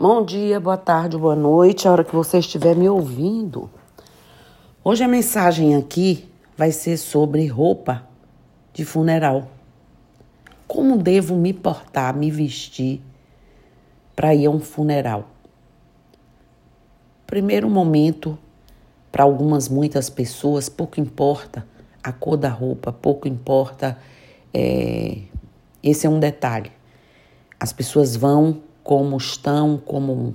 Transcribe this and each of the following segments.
Bom dia, boa tarde, boa noite, a hora que você estiver me ouvindo. Hoje a mensagem aqui vai ser sobre roupa de funeral. Como devo me portar, me vestir para ir a um funeral? Primeiro momento, para algumas, muitas pessoas, pouco importa a cor da roupa, pouco importa. É... Esse é um detalhe. As pessoas vão como estão, como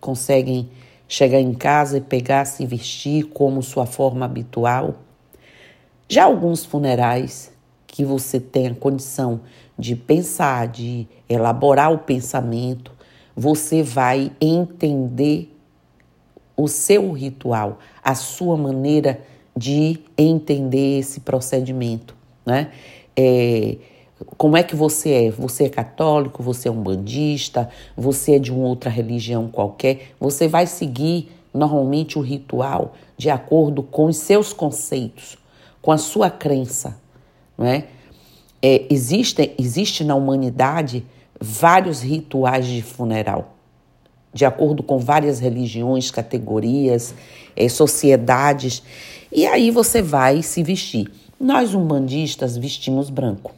conseguem chegar em casa e pegar, se vestir como sua forma habitual. Já alguns funerais que você tem a condição de pensar, de elaborar o pensamento, você vai entender o seu ritual, a sua maneira de entender esse procedimento, né? É, como é que você é? Você é católico? Você é um bandista? Você é de uma outra religião qualquer? Você vai seguir normalmente o ritual de acordo com os seus conceitos, com a sua crença, não é? é existe, existe na humanidade vários rituais de funeral, de acordo com várias religiões, categorias, é, sociedades, e aí você vai se vestir. Nós, umbandistas, vestimos branco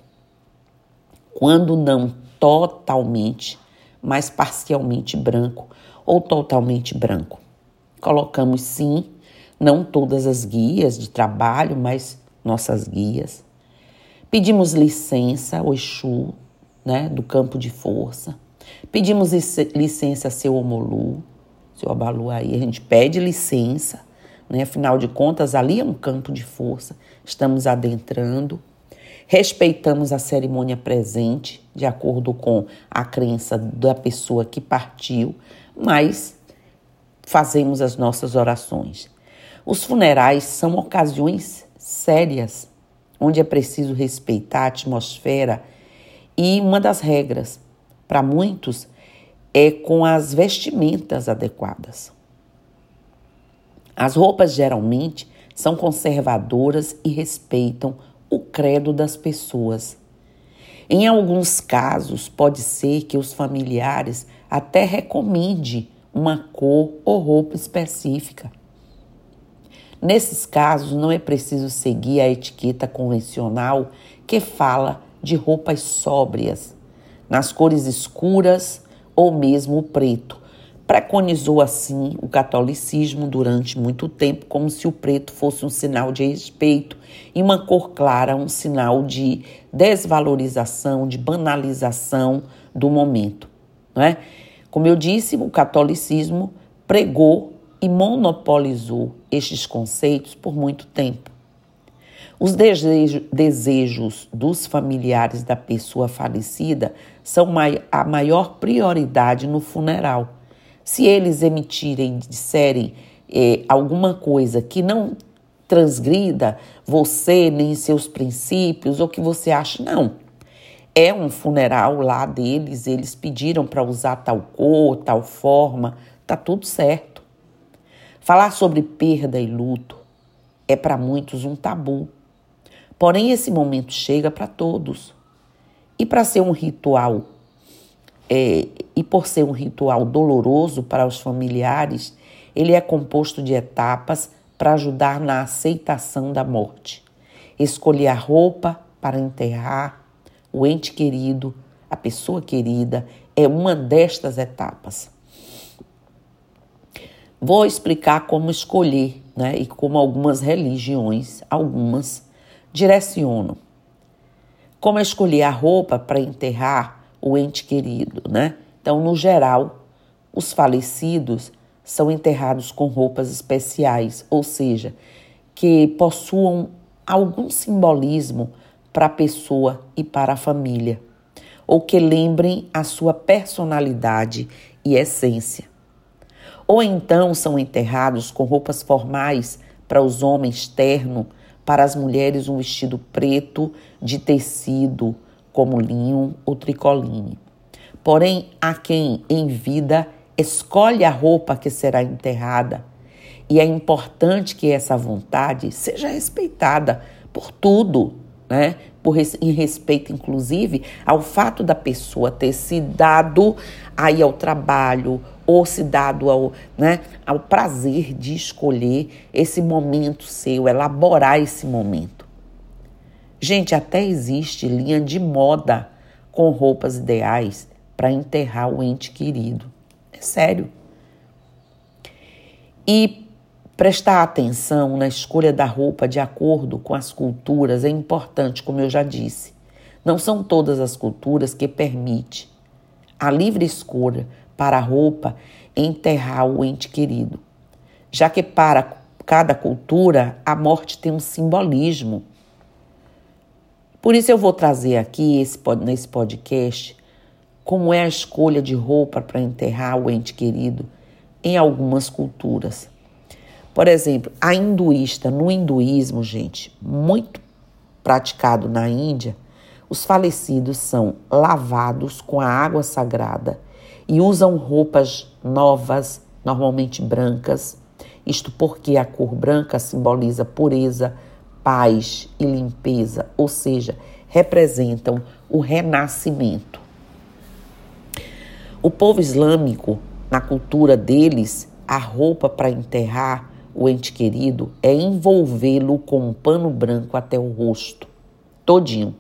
quando não totalmente, mas parcialmente branco ou totalmente branco. Colocamos sim, não todas as guias de trabalho, mas nossas guias. Pedimos licença ao Exu, né, do campo de força. Pedimos licença a seu Omolu, seu Abalu aí, a gente pede licença, né? Afinal de contas, ali é um campo de força, estamos adentrando. Respeitamos a cerimônia presente, de acordo com a crença da pessoa que partiu, mas fazemos as nossas orações. Os funerais são ocasiões sérias, onde é preciso respeitar a atmosfera e uma das regras, para muitos, é com as vestimentas adequadas. As roupas geralmente são conservadoras e respeitam credo das pessoas. Em alguns casos, pode ser que os familiares até recomende uma cor ou roupa específica. Nesses casos, não é preciso seguir a etiqueta convencional que fala de roupas sóbrias, nas cores escuras ou mesmo preto, Preconizou assim o catolicismo durante muito tempo, como se o preto fosse um sinal de respeito e uma cor clara um sinal de desvalorização, de banalização do momento. Não é? Como eu disse, o catolicismo pregou e monopolizou estes conceitos por muito tempo. Os desejos dos familiares da pessoa falecida são a maior prioridade no funeral se eles emitirem, disserem é, alguma coisa que não transgrida você nem seus princípios, ou que você acha, não. É um funeral lá deles, eles pediram para usar tal cor, tal forma, tá tudo certo. Falar sobre perda e luto é para muitos um tabu. Porém, esse momento chega para todos. E para ser um ritual é, e por ser um ritual doloroso para os familiares, ele é composto de etapas para ajudar na aceitação da morte. Escolher a roupa para enterrar o ente querido, a pessoa querida, é uma destas etapas. Vou explicar como escolher, né, e como algumas religiões, algumas, direcionam. Como escolher a roupa para enterrar o ente querido, né? Então, no geral, os falecidos são enterrados com roupas especiais, ou seja, que possuam algum simbolismo para a pessoa e para a família, ou que lembrem a sua personalidade e essência. Ou então são enterrados com roupas formais para os homens terno, para as mulheres um vestido preto de tecido como linho ou tricoline. Porém, há quem em vida escolhe a roupa que será enterrada, e é importante que essa vontade seja respeitada por tudo, né? Por, em respeito, inclusive, ao fato da pessoa ter se dado aí ao trabalho ou se dado ao, né, ao prazer de escolher esse momento seu, elaborar esse momento. Gente, até existe linha de moda com roupas ideais para enterrar o ente querido. É sério. E prestar atenção na escolha da roupa de acordo com as culturas é importante, como eu já disse. Não são todas as culturas que permitem a livre escolha para a roupa enterrar o ente querido, já que para cada cultura a morte tem um simbolismo. Por isso eu vou trazer aqui esse, nesse podcast como é a escolha de roupa para enterrar o ente querido em algumas culturas. Por exemplo, a hinduísta, no hinduísmo, gente, muito praticado na Índia, os falecidos são lavados com a água sagrada e usam roupas novas, normalmente brancas. Isto porque a cor branca simboliza pureza, paz e limpeza, ou seja, representam o renascimento. O povo islâmico, na cultura deles, a roupa para enterrar o ente querido é envolvê-lo com um pano branco até o rosto, todinho.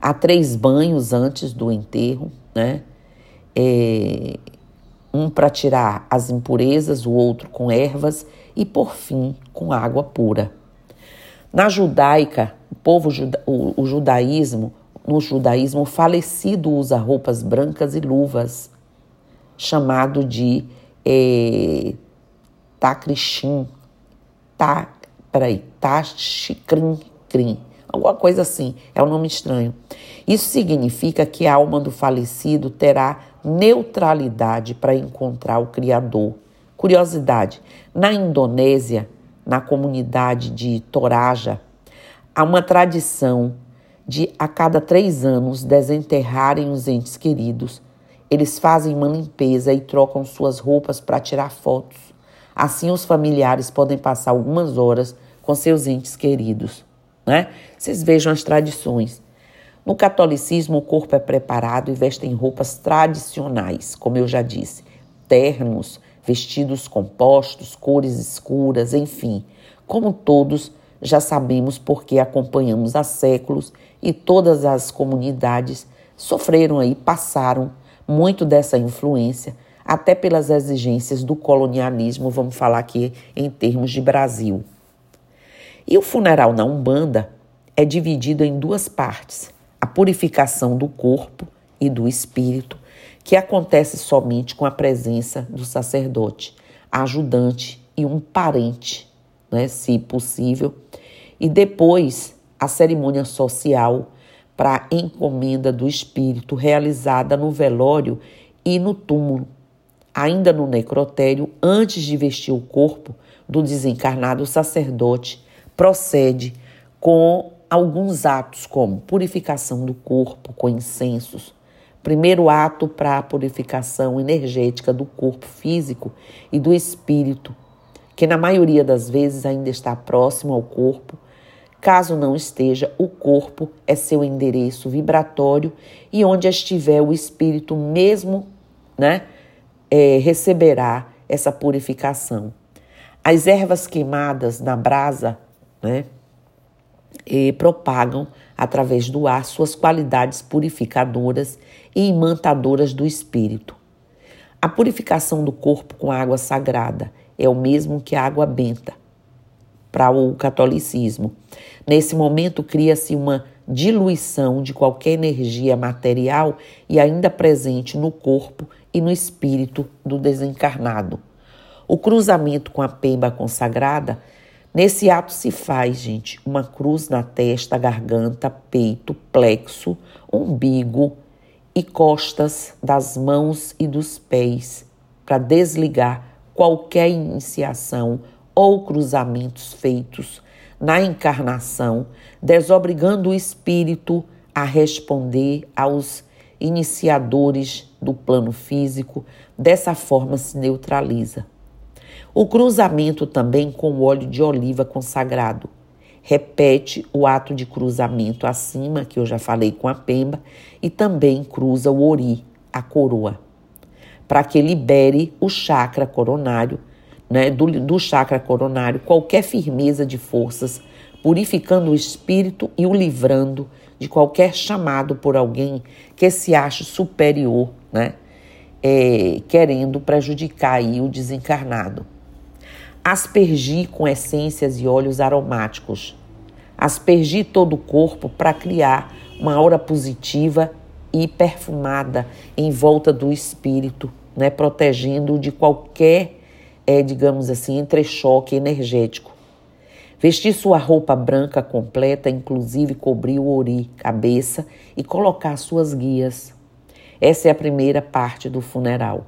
Há três banhos antes do enterro, né? É, um para tirar as impurezas, o outro com ervas e, por fim, com água pura. Na judaica, o povo o, o judaísmo, no judaísmo, o falecido usa roupas brancas e luvas, chamado de é, takrishim, tá, peraí, tashikrim, krim, alguma coisa assim, é um nome estranho. Isso significa que a alma do falecido terá neutralidade para encontrar o Criador. Curiosidade: na Indonésia, na comunidade de Toraja, há uma tradição de a cada três anos desenterrarem os entes queridos. Eles fazem uma limpeza e trocam suas roupas para tirar fotos. Assim, os familiares podem passar algumas horas com seus entes queridos. Né? Vocês vejam as tradições. No catolicismo, o corpo é preparado e vestem roupas tradicionais, como eu já disse, ternos, vestidos compostos, cores escuras, enfim. Como todos já sabemos porque acompanhamos há séculos e todas as comunidades sofreram aí, passaram muito dessa influência, até pelas exigências do colonialismo, vamos falar aqui em termos de Brasil. E o funeral na Umbanda é dividido em duas partes a purificação do corpo e do espírito, que acontece somente com a presença do sacerdote, ajudante e um parente, né, se possível, e depois a cerimônia social para encomenda do espírito realizada no velório e no túmulo. Ainda no necrotério, antes de vestir o corpo do desencarnado, o sacerdote procede com alguns atos, como purificação do corpo com incensos. Primeiro ato para a purificação energética do corpo físico e do espírito, que na maioria das vezes ainda está próximo ao corpo. Caso não esteja, o corpo é seu endereço vibratório e onde estiver o espírito mesmo, né, é, receberá essa purificação. As ervas queimadas na brasa, né, e propagam através do ar suas qualidades purificadoras e imantadoras do espírito. A purificação do corpo com água sagrada é o mesmo que a água benta para o catolicismo. Nesse momento cria-se uma diluição de qualquer energia material e ainda presente no corpo e no espírito do desencarnado. O cruzamento com a pemba consagrada Nesse ato se faz, gente, uma cruz na testa, garganta, peito, plexo, umbigo e costas das mãos e dos pés para desligar qualquer iniciação ou cruzamentos feitos na encarnação, desobrigando o espírito a responder aos iniciadores do plano físico. Dessa forma se neutraliza. O cruzamento também com o óleo de oliva consagrado. Repete o ato de cruzamento acima, que eu já falei com a pemba, e também cruza o ori, a coroa, para que libere o chakra coronário, né, do, do chakra coronário, qualquer firmeza de forças, purificando o espírito e o livrando de qualquer chamado por alguém que se ache superior, né, é, querendo prejudicar aí o desencarnado aspergir com essências e óleos aromáticos. Aspergir todo o corpo para criar uma aura positiva e perfumada em volta do espírito, né, protegendo-o de qualquer, é, digamos assim, entrechoque energético. Vestir sua roupa branca completa, inclusive cobrir o ori, cabeça, e colocar suas guias. Essa é a primeira parte do funeral.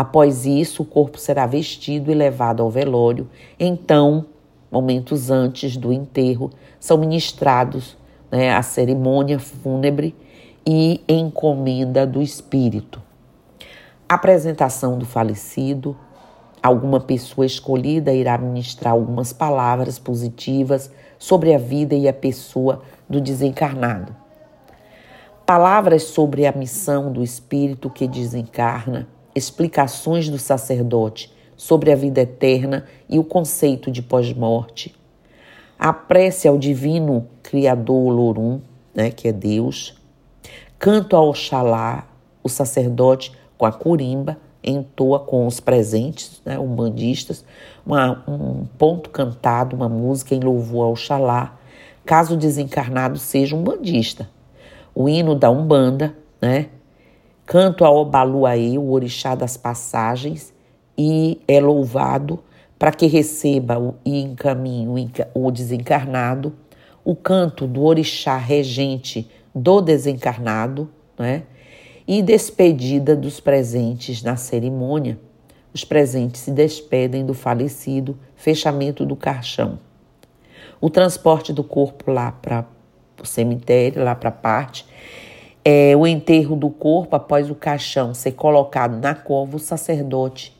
Após isso, o corpo será vestido e levado ao velório. Então, momentos antes do enterro, são ministrados né, a cerimônia fúnebre e encomenda do espírito. Apresentação do falecido. Alguma pessoa escolhida irá ministrar algumas palavras positivas sobre a vida e a pessoa do desencarnado. Palavras sobre a missão do espírito que desencarna explicações do sacerdote sobre a vida eterna e o conceito de pós-morte, a prece ao divino Criador Lorum, né, que é Deus, canto ao Oxalá, o sacerdote com a curimba, entoa com os presentes, né, umbandistas, uma, um ponto cantado, uma música em louvor ao Oxalá, caso o desencarnado seja um bandista. O hino da Umbanda, né, Canto a Obaluaê, o orixá das passagens, e é louvado para que receba o, e encaminhe o desencarnado. O canto do orixá regente do desencarnado, né? E despedida dos presentes na cerimônia. Os presentes se despedem do falecido, fechamento do caixão. O transporte do corpo lá para o cemitério, lá para a parte, é, o enterro do corpo após o caixão ser colocado na cova, o sacerdote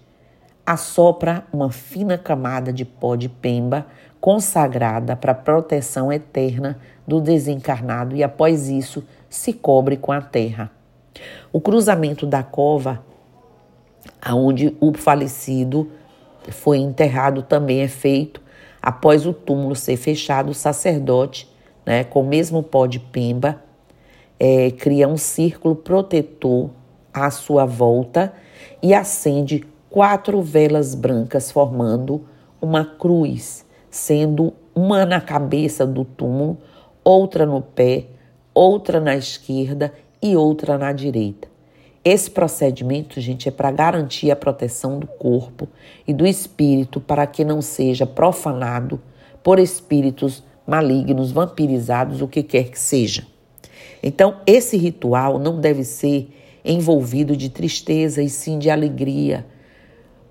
assopra uma fina camada de pó de pemba consagrada para a proteção eterna do desencarnado e após isso se cobre com a terra. O cruzamento da cova, aonde o falecido foi enterrado, também é feito após o túmulo ser fechado, o sacerdote, né, com o mesmo pó de pemba, é, cria um círculo protetor à sua volta e acende quatro velas brancas, formando uma cruz, sendo uma na cabeça do túmulo, outra no pé, outra na esquerda e outra na direita. Esse procedimento, gente, é para garantir a proteção do corpo e do espírito para que não seja profanado por espíritos malignos, vampirizados, o que quer que seja. Então, esse ritual não deve ser envolvido de tristeza e sim de alegria,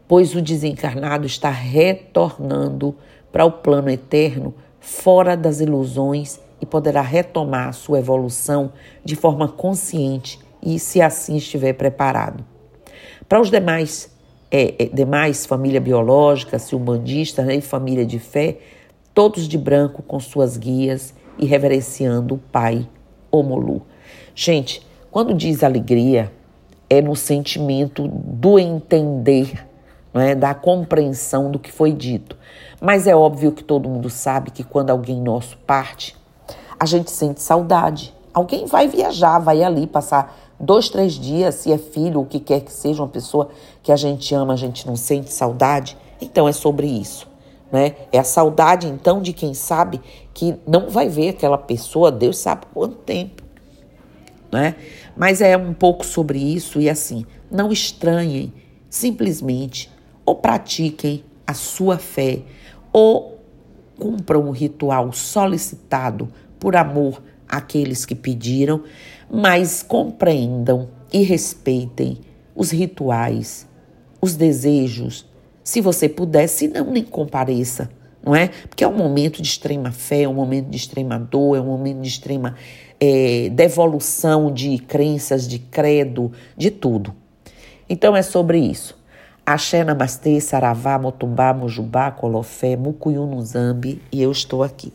pois o desencarnado está retornando para o plano eterno fora das ilusões e poderá retomar sua evolução de forma consciente e se assim estiver preparado. Para os demais, é, é, demais família biológica, se umbandista né, e família de fé, todos de branco com suas guias e reverenciando o Pai Omolu. Gente, quando diz alegria, é no sentimento do entender, não é? da compreensão do que foi dito. Mas é óbvio que todo mundo sabe que quando alguém nosso parte, a gente sente saudade. Alguém vai viajar, vai ali passar dois, três dias, se é filho, o que quer que seja, uma pessoa que a gente ama, a gente não sente saudade. Então é sobre isso. Né? É a saudade, então, de quem sabe que não vai ver aquela pessoa, Deus sabe quanto tempo. Né? Mas é um pouco sobre isso e assim, não estranhem, simplesmente, ou pratiquem a sua fé, ou cumpram o ritual solicitado por amor àqueles que pediram, mas compreendam e respeitem os rituais, os desejos, se você puder, se não, nem compareça, não é? Porque é um momento de extrema fé, é um momento de extrema dor, é um momento de extrema é, devolução de crenças, de credo, de tudo. Então é sobre isso. Axé, Namastê, Saravá, Motumbá, Mojubá, Colofé, Mucuyu, Nuzambi e eu estou aqui.